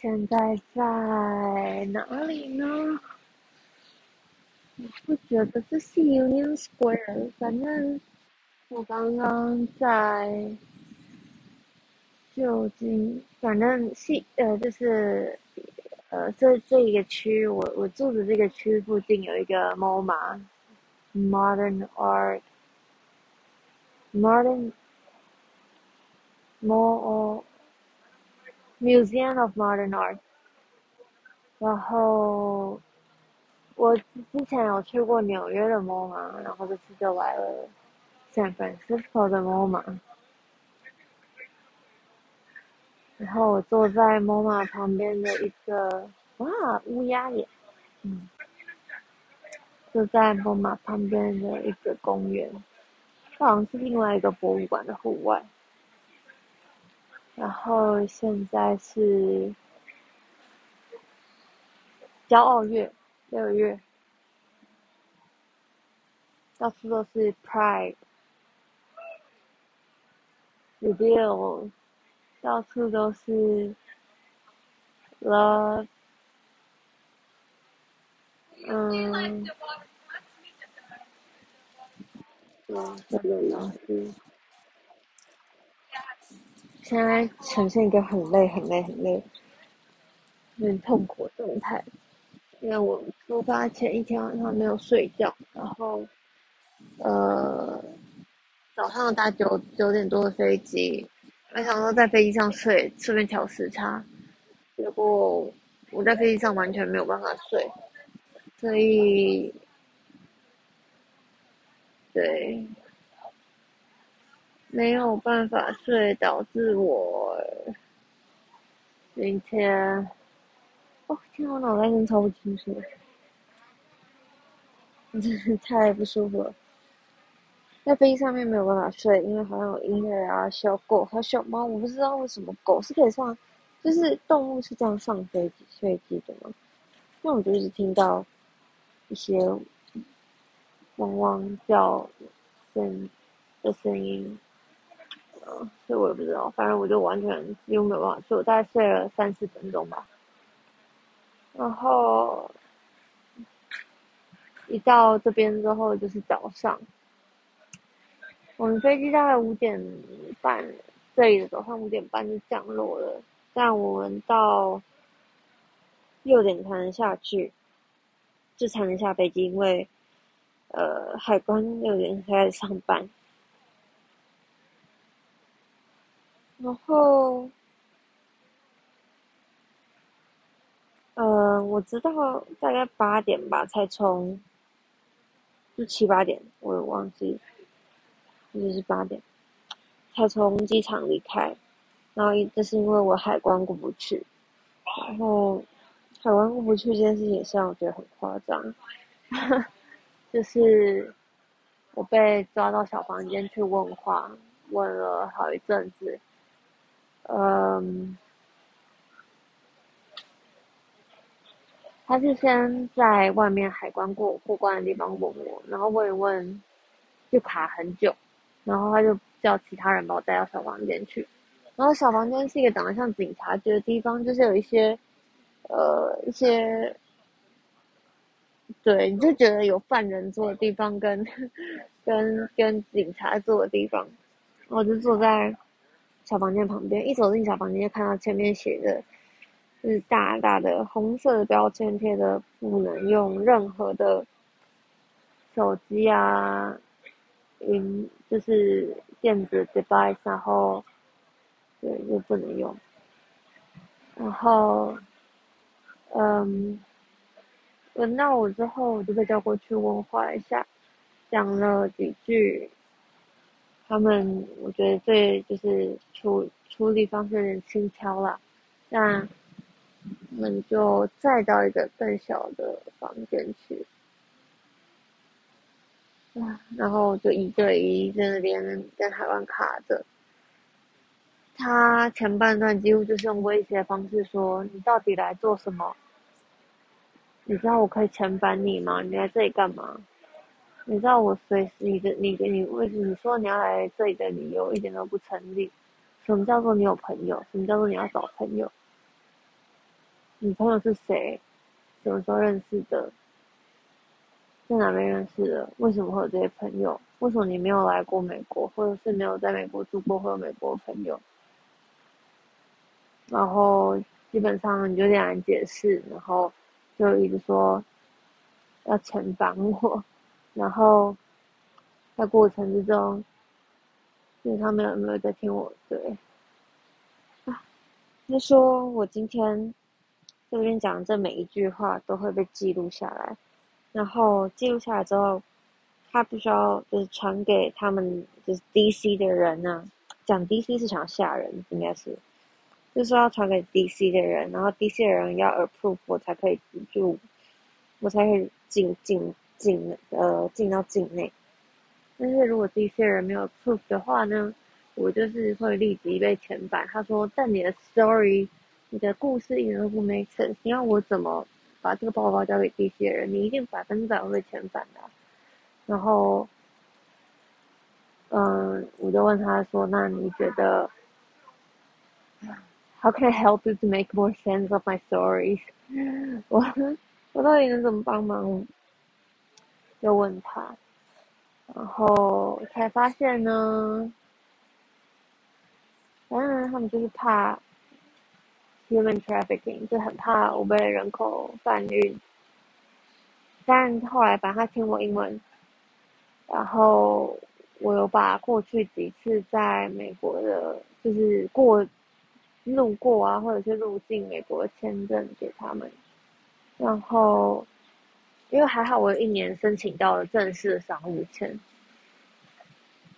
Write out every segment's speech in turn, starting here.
现在在哪里呢？我不觉得这是 Union Square，反正我刚刚在就近，反正是呃，就是呃，这这一个区，我我住的这个区附近有一个 MoMA，Modern Art，Modern Mo Museum of Modern Art，然后我之前有去过纽约的 MoMA，然后这次就来了 San Francisco 的 MoMA，然后我坐在 MoMA 旁边的一个哇乌鸦耶，嗯，就在 MoMA 旁边的一个公园，这好像是另外一个博物馆的户外。然后现在是骄傲月六月，到处都是 Pride，Reveal，到处都是 Love，嗯，嗯，这个老师。现在呈现一个很累、很累、很累、有点痛苦的状态，因为我出发前一天晚上没有睡觉，然后呃早上搭九九点多的飞机，没想到在飞机上睡，顺便调时差，结果我在飞机上完全没有办法睡，所以对。没有办法睡，导致我今天哦，天，我脑袋真超不清楚，真是太不舒服了。在飞机上面没有办法睡，因为好像有音乐啊，小狗和小猫，我不知道为什么狗是可以上，就是动物是这样上飞机飞机的吗？那我就一直听到一些汪汪叫声的声音。所以我也不知道，反正我就完全几乎没有办法睡，我大概睡了三四分钟吧。然后一到这边之后就是早上，我们飞机大概五点半，这里的早上五点半就降落了，但我们到六点才能下去，就才能下飞机，因为呃海关六点才开始上班。然后，呃，我知道大概八点吧，才从，就七八点，我也忘记，就是八点，才从机场离开。然后，这是因为我海关过不去，然后海关过不去这件事情也是让我觉得很夸张，就是我被抓到小房间去问话，问了好一阵子。嗯，他是先在外面海关过过关的地方问我，然后问一问，就卡很久，然后他就叫其他人把我带到小房间去，然后小房间是一个长得像警察局的地方，就是有一些，呃，一些，对，你就觉得有犯人坐的地方跟 跟跟警察坐的地方，我就坐在。小房间旁边，一走进小房间就看到前面写的，是大大的红色的标签贴的，不能用任何的手机啊，嗯，就是电子 device，然后对，就不能用。然后，嗯，轮到我之后，我就被叫过去问话一下，讲了几句。他们我觉得最就是处处理方式有点轻佻了，那我们就再到一个更小的房间去，啊，然后就一对一在那边跟海湾卡着。他前半段几乎就是用威胁的方式说：“你到底来做什么？你知道我可以遣返你吗？你来这里干嘛？”你知道我随时你的你的你为什么你说你要来这里的理由一点都不成立？什么叫做你有朋友？什么叫做你要找朋友？你朋友是谁？什么时候认识的？在哪边认识的？为什么会有这些朋友？为什么你没有来过美国，或者是没有在美国住过，会有美国朋友？然后基本上你就这样解释，然后就一直说要惩罚我，然后在过程之中，基本上没有没有在听我对。啊，他说我今天这边讲的这每一句话都会被记录下来。然后记录下来之后，他必须要就是传给他们就是 DC 的人呢、讲 DC 是想吓人，应该是，就是说要传给 DC 的人，然后 DC 的人要 approve 我才可以入，我才可以进进进呃进到境内。但是如果这些人没有 approve 的话呢，我就是会立即被遣返。他说，但你的 story，你的故事一点都不 make sense，你要我怎么？把这个报告交给这些人，你一定百分之百会被遣返的。然后，嗯，我就问他说：“那你觉得，How can I help you to make more sense of my stories？” 我我到底能怎么帮忙？就问他，然后才发现呢，反正他们就是怕。Human trafficking 就很怕我被人口贩运，但后来反正他听我英文，然后我有把过去几次在美国的，就是过路过啊，或者是入境美国签证给他们，然后因为还好我一年申请到了正式的商务签，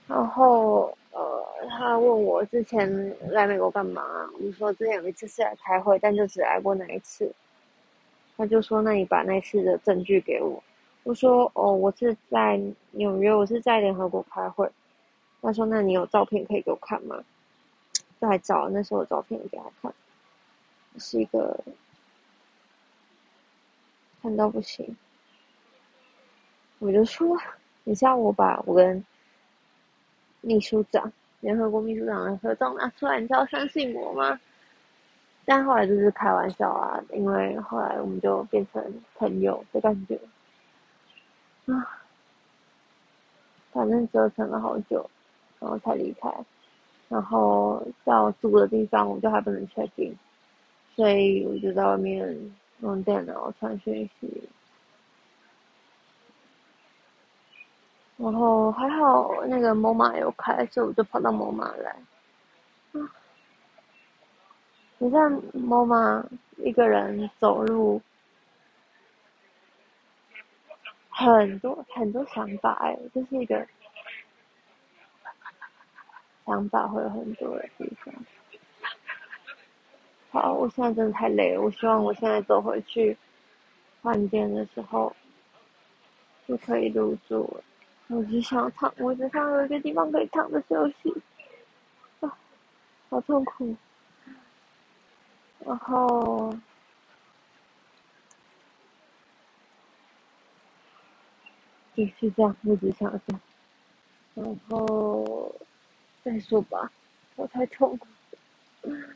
然后。呃，他问我之前来美国干嘛？我说之前有一次是来开会，但就只来过那一次。他就说：“那你把那次的证据给我。”我说：“哦，我是在纽约，我是在联合国开会。”他说：“那你有照片可以给我看吗？”就还找那时候的照片给他看，是一个看到不行。我就说：“你像我把我跟。”秘书长，联合国秘书长的合照拿出来，你就要相信我吗？但后来就是开玩笑啊，因为后来我们就变成朋友的感觉啊。反正折腾了好久，然后才离开。然后到住的地方，我就还不能确定所以我就在外面用电脑传讯息。然后还好，那个 MoMA 有开，所以我就跑到 MoMA 来。啊，你在 MoMA 一个人走路，很多很多想法哎，这是一个想法会有很多的地方。好，我现在真的太累了，我希望我现在走回去饭店的时候就可以入住了。我只想躺，我只想有一个地方可以躺着休息。啊，好痛苦。然后，就是这样，我只想这样。然后再说吧，我太痛苦。嗯，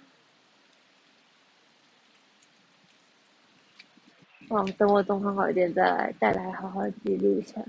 等我状况好一点再来，再来好好记录一下。